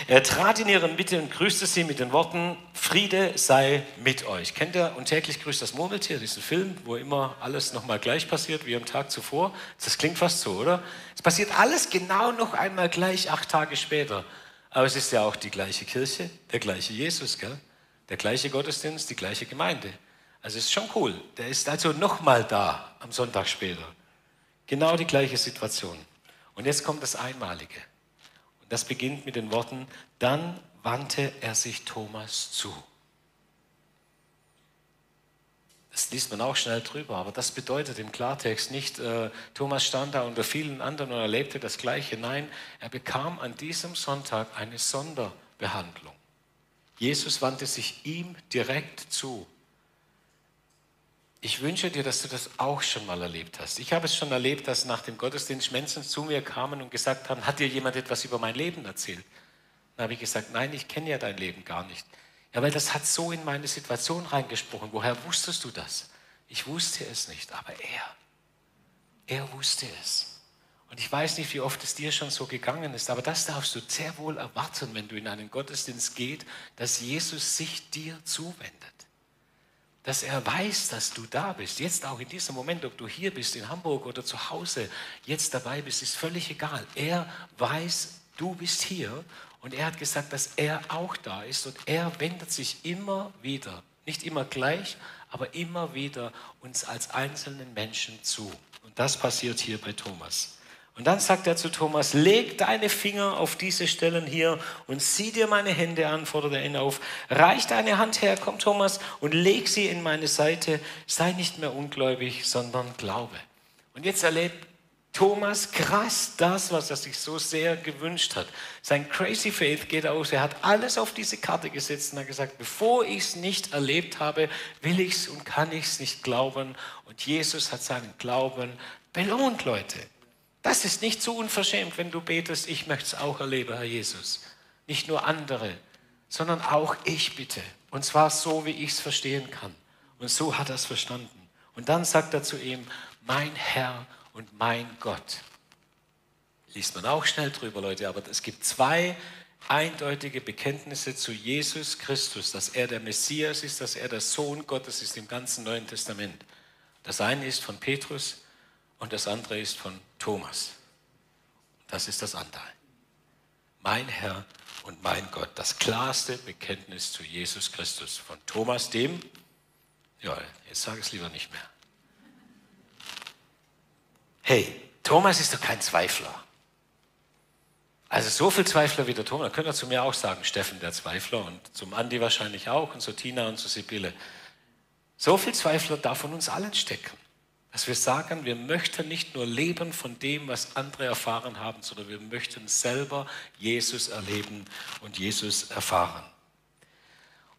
Er trat in ihre Mitte und grüßte sie mit den Worten, Friede sei mit euch. Kennt ihr Und täglich grüßt das Murmeltier, diesen Film, wo immer alles nochmal gleich passiert wie am Tag zuvor? Das klingt fast so, oder? Es passiert alles genau noch einmal gleich acht Tage später. Aber es ist ja auch die gleiche Kirche, der gleiche Jesus, gell? der gleiche Gottesdienst, die gleiche Gemeinde. Also ist schon cool. Der ist also nochmal da am Sonntag später. Genau die gleiche Situation. Und jetzt kommt das Einmalige. Und das beginnt mit den Worten, dann wandte er sich Thomas zu. Das liest man auch schnell drüber, aber das bedeutet im Klartext nicht, äh, Thomas stand da unter vielen anderen und erlebte das Gleiche. Nein, er bekam an diesem Sonntag eine Sonderbehandlung. Jesus wandte sich ihm direkt zu ich wünsche dir, dass du das auch schon mal erlebt hast. Ich habe es schon erlebt, dass nach dem Gottesdienst Menschen zu mir kamen und gesagt haben, hat dir jemand etwas über mein Leben erzählt? Dann habe ich gesagt, nein, ich kenne ja dein Leben gar nicht. Ja, weil das hat so in meine Situation reingesprochen. Woher wusstest du das? Ich wusste es nicht, aber er, er wusste es. Und ich weiß nicht, wie oft es dir schon so gegangen ist, aber das darfst du sehr wohl erwarten, wenn du in einen Gottesdienst gehst, dass Jesus sich dir zuwendet dass er weiß, dass du da bist. Jetzt auch in diesem Moment, ob du hier bist, in Hamburg oder zu Hause, jetzt dabei bist, ist völlig egal. Er weiß, du bist hier und er hat gesagt, dass er auch da ist und er wendet sich immer wieder, nicht immer gleich, aber immer wieder uns als einzelnen Menschen zu. Und das passiert hier bei Thomas. Und dann sagt er zu Thomas, leg deine Finger auf diese Stellen hier und sieh dir meine Hände an, fordert er ihn auf. Reich deine Hand her, komm Thomas, und leg sie in meine Seite. Sei nicht mehr ungläubig, sondern glaube. Und jetzt erlebt Thomas krass das, was er sich so sehr gewünscht hat. Sein Crazy Faith geht aus. Er hat alles auf diese Karte gesetzt und hat gesagt, bevor ich es nicht erlebt habe, will ich es und kann ich es nicht glauben. Und Jesus hat seinen Glauben belohnt, Leute. Das ist nicht so unverschämt, wenn du betest, ich möchte es auch erleben, Herr Jesus. Nicht nur andere, sondern auch ich bitte. Und zwar so, wie ich es verstehen kann. Und so hat er es verstanden. Und dann sagt er zu ihm, mein Herr und mein Gott. Liest man auch schnell drüber, Leute, aber es gibt zwei eindeutige Bekenntnisse zu Jesus Christus, dass er der Messias ist, dass er der Sohn Gottes ist im ganzen Neuen Testament. Das eine ist von Petrus und das andere ist von Thomas. Das ist das Anteil. Mein Herr und mein Gott. Das klarste Bekenntnis zu Jesus Christus. Von Thomas dem, ja, jetzt sage ich es lieber nicht mehr. Hey, Thomas ist doch kein Zweifler. Also so viel Zweifler wie der Thomas, könnt ihr zu mir auch sagen, Steffen der Zweifler und zum Andi wahrscheinlich auch und zu Tina und zu Sibylle. So viel Zweifler darf von uns allen stecken, dass wir sagen, wir möchten nicht nur leben von dem, was andere erfahren haben, sondern wir möchten selber Jesus erleben und Jesus erfahren.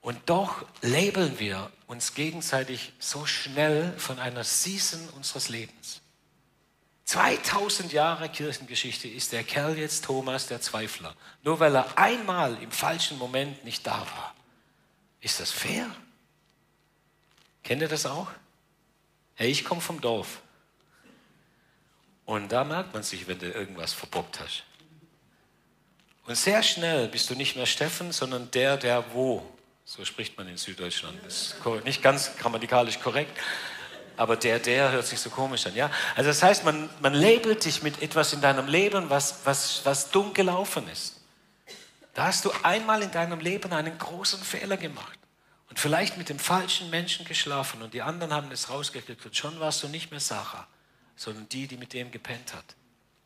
Und doch labeln wir uns gegenseitig so schnell von einer Season unseres Lebens. 2000 Jahre Kirchengeschichte ist der Kerl jetzt Thomas der Zweifler, nur weil er einmal im falschen Moment nicht da war. Ist das fair? Kennt ihr das auch? Hey, ich komme vom Dorf. Und da merkt man sich, wenn du irgendwas verbockt hast. Und sehr schnell bist du nicht mehr Steffen, sondern der, der wo. So spricht man in Süddeutschland. Das ist nicht ganz grammatikalisch korrekt, aber der, der hört sich so komisch an. Ja? Also das heißt, man, man labelt dich mit etwas in deinem Leben, was, was, was dumm gelaufen ist. Da hast du einmal in deinem Leben einen großen Fehler gemacht und vielleicht mit dem falschen Menschen geschlafen und die anderen haben es rausgekriegt und schon warst du nicht mehr Sarah, sondern die, die mit dem gepennt hat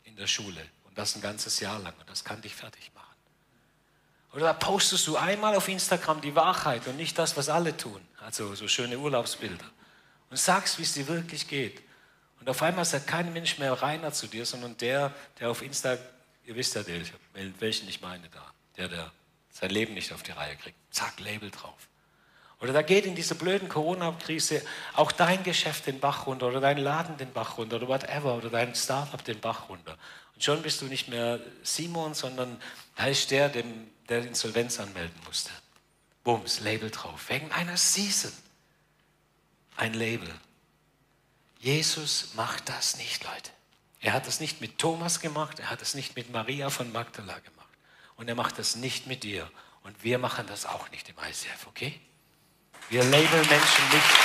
in der Schule und das ein ganzes Jahr lang und das kann dich fertig machen. Oder da postest du einmal auf Instagram die Wahrheit und nicht das, was alle tun, also so schöne Urlaubsbilder und sagst, wie es dir wirklich geht. Und auf einmal sagt kein Mensch mehr reiner zu dir, sondern der, der auf Insta, ihr wisst ja, welchen ich meine da, der, der sein Leben nicht auf die Reihe kriegt. Zack, Label drauf. Oder da geht in dieser blöden Corona-Krise auch dein Geschäft den Bach runter oder dein Laden den Bach runter oder whatever oder dein Startup den Bach runter. Und schon bist du nicht mehr Simon, sondern da ist der, dem, der Insolvenz anmelden musste. Bums, Label drauf. Wegen einer Season. Ein Label. Jesus macht das nicht, Leute. Er hat das nicht mit Thomas gemacht, er hat es nicht mit Maria von Magdala gemacht. Und er macht das nicht mit dir. Und wir machen das auch nicht im ICF, okay? Wir labeln Menschen nicht.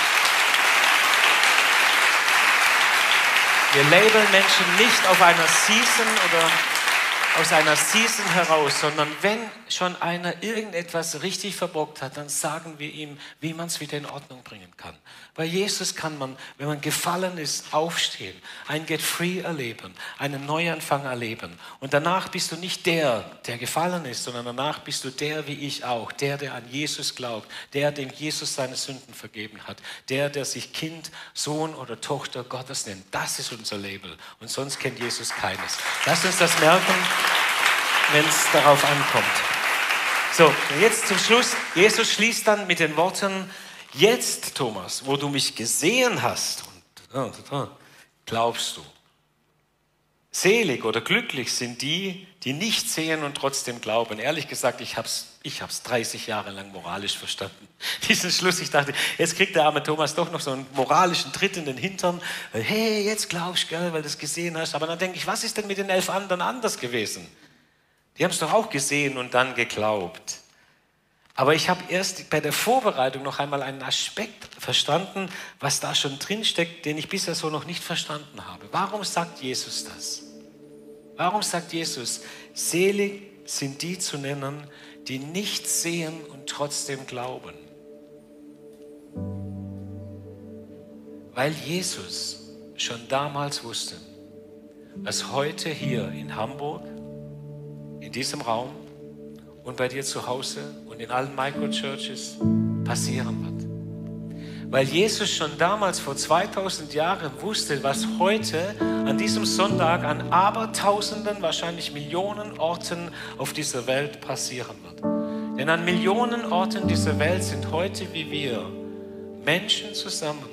Wir labeln Menschen nicht auf einer Season oder aus einer Season heraus, sondern wenn schon einer irgendetwas richtig verbockt hat, dann sagen wir ihm, wie man es wieder in Ordnung bringen kann. Bei Jesus kann man, wenn man gefallen ist, aufstehen, ein Get Free erleben, einen Neuanfang erleben. Und danach bist du nicht der, der gefallen ist, sondern danach bist du der wie ich auch, der, der an Jesus glaubt, der, dem Jesus seine Sünden vergeben hat, der, der sich Kind, Sohn oder Tochter Gottes nennt. Das ist unser Label. Und sonst kennt Jesus keines. Lass uns das merken wenn es darauf ankommt. So, jetzt zum Schluss. Jesus schließt dann mit den Worten, jetzt, Thomas, wo du mich gesehen hast, und, glaubst du. Selig oder glücklich sind die, die nicht sehen und trotzdem glauben. Ehrlich gesagt, ich habe es ich hab's 30 Jahre lang moralisch verstanden. Diesen Schluss, ich dachte, jetzt kriegt der arme Thomas doch noch so einen moralischen Tritt in den Hintern. Hey, jetzt glaubst du, weil du es gesehen hast. Aber dann denke ich, was ist denn mit den elf anderen anders gewesen? Die haben es doch auch gesehen und dann geglaubt. Aber ich habe erst bei der Vorbereitung noch einmal einen Aspekt verstanden, was da schon drin steckt, den ich bisher so noch nicht verstanden habe. Warum sagt Jesus das? Warum sagt Jesus, selig sind die zu nennen, die nicht sehen und trotzdem glauben? Weil Jesus schon damals wusste, dass heute hier in Hamburg in diesem Raum und bei dir zu Hause und in allen Microchurches passieren wird. Weil Jesus schon damals vor 2000 Jahren wusste, was heute an diesem Sonntag an Abertausenden, wahrscheinlich Millionen Orten auf dieser Welt passieren wird. Denn an Millionen Orten dieser Welt sind heute wie wir Menschen zusammen,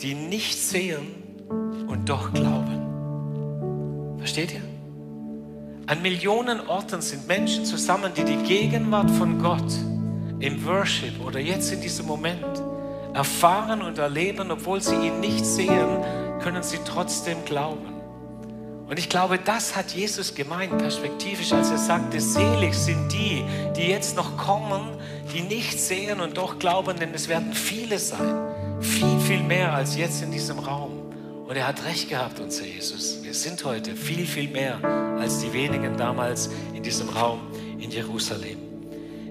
die nicht sehen und doch glauben. Versteht ihr? An Millionen Orten sind Menschen zusammen, die die Gegenwart von Gott im Worship oder jetzt in diesem Moment erfahren und erleben, obwohl sie ihn nicht sehen, können sie trotzdem glauben. Und ich glaube, das hat Jesus gemeint, perspektivisch, als er sagte, selig sind die, die jetzt noch kommen, die nicht sehen und doch glauben, denn es werden viele sein. Viel, viel mehr als jetzt in diesem Raum. Und er hat recht gehabt, unser Jesus. Wir sind heute viel, viel mehr als die wenigen damals in diesem Raum in Jerusalem.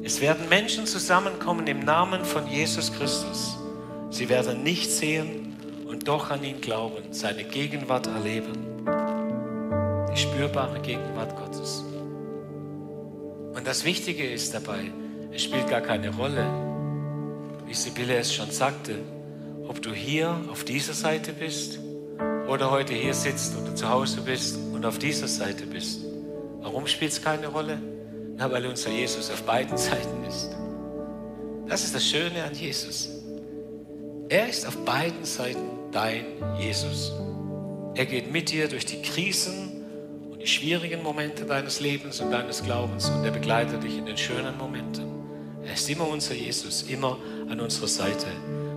Es werden Menschen zusammenkommen im Namen von Jesus Christus. Sie werden nicht sehen und doch an ihn glauben, seine Gegenwart erleben. Die spürbare Gegenwart Gottes. Und das Wichtige ist dabei, es spielt gar keine Rolle, wie Sibylle es schon sagte, ob du hier auf dieser Seite bist oder heute hier sitzt oder zu Hause bist und auf dieser Seite bist. Warum spielt es keine Rolle? Na, weil unser Jesus auf beiden Seiten ist. Das ist das Schöne an Jesus. Er ist auf beiden Seiten dein Jesus. Er geht mit dir durch die Krisen und die schwierigen Momente deines Lebens und deines Glaubens und er begleitet dich in den schönen Momenten. Er ist immer unser Jesus, immer an unserer Seite.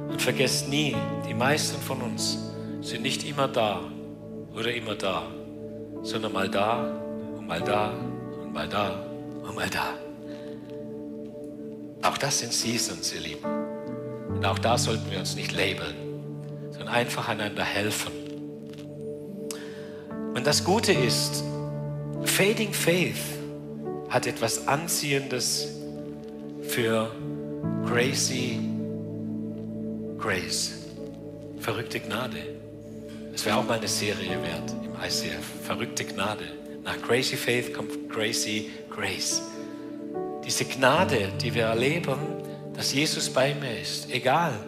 Und vergesst nie, die meisten von uns sind nicht immer da oder immer da, sondern mal da und mal da und mal da und mal da. Auch das sind Seasons, ihr Lieben. Und auch da sollten wir uns nicht labeln, sondern einfach einander helfen. Und das Gute ist, Fading Faith hat etwas Anziehendes für Crazy Grace. Verrückte Gnade. Das wäre auch mal eine Serie wert im ICF. Verrückte Gnade. Nach Crazy Faith kommt Crazy Grace. Diese Gnade, die wir erleben, dass Jesus bei mir ist, egal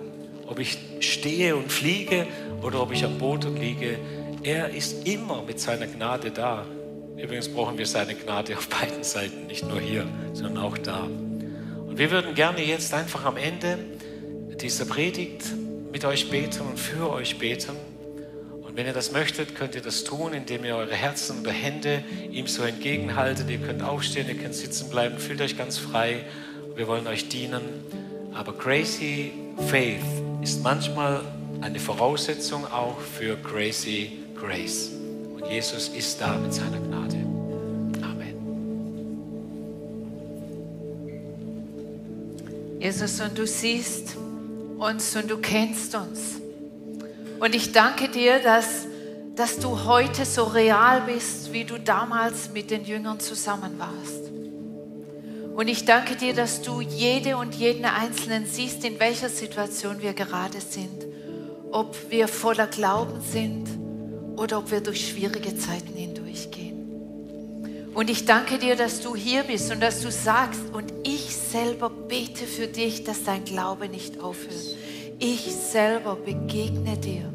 ob ich stehe und fliege oder ob ich am Boden liege, er ist immer mit seiner Gnade da. Übrigens brauchen wir seine Gnade auf beiden Seiten, nicht nur hier, sondern auch da. Und wir würden gerne jetzt einfach am Ende dieser Predigt mit euch beten und für euch beten. Und wenn ihr das möchtet, könnt ihr das tun, indem ihr eure Herzen oder Hände ihm so entgegenhaltet. Ihr könnt aufstehen, ihr könnt sitzen bleiben, fühlt euch ganz frei. Wir wollen euch dienen. Aber crazy faith ist manchmal eine Voraussetzung auch für crazy grace. Und Jesus ist da mit seiner Gnade. Amen. Jesus, und du siehst uns und du kennst uns. Und ich danke dir, dass, dass du heute so real bist, wie du damals mit den Jüngern zusammen warst. Und ich danke dir, dass du jede und jeden Einzelnen siehst, in welcher Situation wir gerade sind. Ob wir voller Glauben sind oder ob wir durch schwierige Zeiten hindurchgehen. Und ich danke dir, dass du hier bist und dass du sagst, und ich selber bete für dich, dass dein Glaube nicht aufhört ich selber begegne dir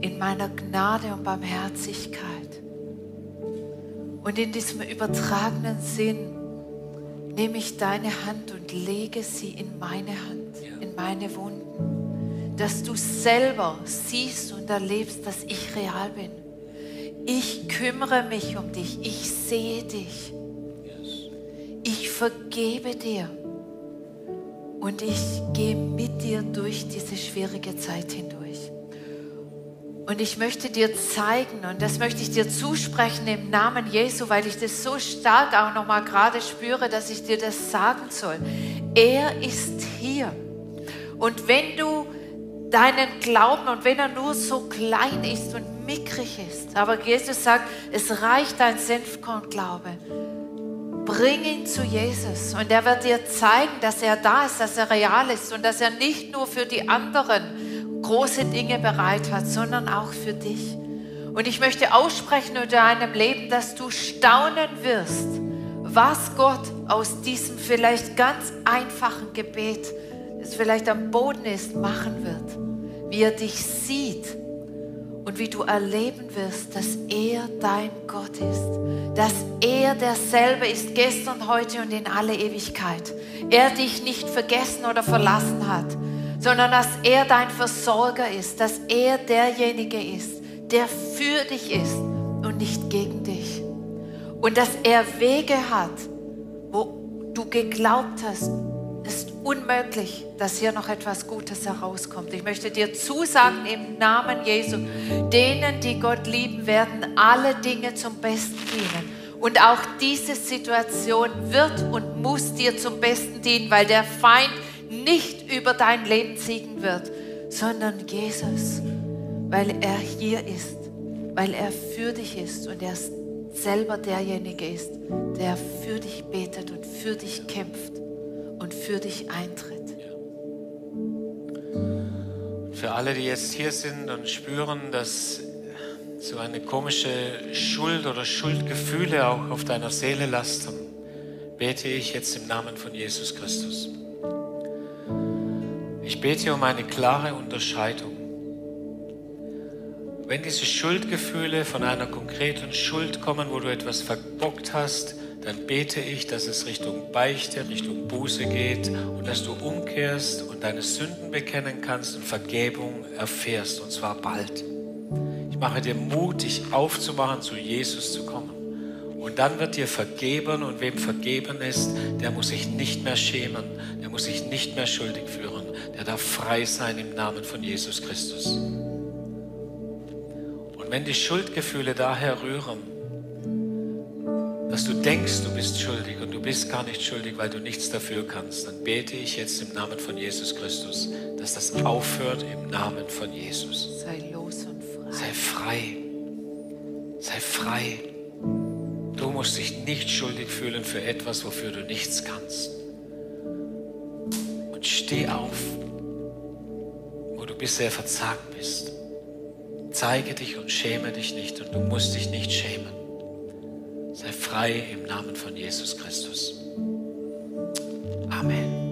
in meiner Gnade und Barmherzigkeit. Und in diesem übertragenen Sinn nehme ich deine Hand und lege sie in meine Hand, in meine Wunden, dass du selber siehst und erlebst, dass ich real bin. Ich kümmere mich um dich, ich sehe dich, ich vergebe dir und ich gehe mit dir durch diese schwierige Zeit hindurch. Und ich möchte dir zeigen, und das möchte ich dir zusprechen im Namen Jesu, weil ich das so stark auch nochmal gerade spüre, dass ich dir das sagen soll. Er ist hier. Und wenn du deinen Glauben und wenn er nur so klein ist und mickrig ist, aber Jesus sagt, es reicht ein Senfkornglaube, Bring ihn zu Jesus und er wird dir zeigen, dass er da ist, dass er real ist und dass er nicht nur für die anderen große Dinge bereit hat, sondern auch für dich. Und ich möchte aussprechen unter deinem Leben, dass du staunen wirst, was Gott aus diesem vielleicht ganz einfachen Gebet, das vielleicht am Boden ist, machen wird. Wie er dich sieht und wie du erleben wirst, dass er dein Gott ist, dass er derselbe ist gestern, heute und in alle Ewigkeit. Er dich nicht vergessen oder verlassen hat, sondern dass er dein Versorger ist, dass er derjenige ist, der für dich ist und nicht gegen dich. Und dass er Wege hat, wo du geglaubt hast, unmöglich, dass hier noch etwas Gutes herauskommt. Ich möchte dir zusagen im Namen Jesu, denen, die Gott lieben, werden alle Dinge zum Besten dienen. Und auch diese Situation wird und muss dir zum Besten dienen, weil der Feind nicht über dein Leben siegen wird, sondern Jesus, weil er hier ist, weil er für dich ist und er selber derjenige ist, der für dich betet und für dich kämpft und für dich eintritt. Für alle, die jetzt hier sind und spüren, dass so eine komische Schuld oder Schuldgefühle auch auf deiner Seele lasten, bete ich jetzt im Namen von Jesus Christus. Ich bete um eine klare Unterscheidung. Wenn diese Schuldgefühle von einer konkreten Schuld kommen, wo du etwas verbockt hast, dann bete ich, dass es Richtung Beichte, Richtung Buße geht und dass du umkehrst und deine Sünden bekennen kannst und Vergebung erfährst, und zwar bald. Ich mache dir Mut, dich aufzumachen, zu Jesus zu kommen. Und dann wird dir vergeben und wem vergeben ist, der muss sich nicht mehr schämen, der muss sich nicht mehr schuldig führen, der darf frei sein im Namen von Jesus Christus. Und wenn die Schuldgefühle daher rühren, dass du denkst, du bist schuldig und du bist gar nicht schuldig, weil du nichts dafür kannst, dann bete ich jetzt im Namen von Jesus Christus, dass das aufhört im Namen von Jesus. Sei los und frei. Sei frei. Sei frei. Du musst dich nicht schuldig fühlen für etwas, wofür du nichts kannst. Und steh auf, wo du bisher verzagt bist. Zeige dich und schäme dich nicht und du musst dich nicht schämen. Sei frei im Namen von Jesus Christus. Amen.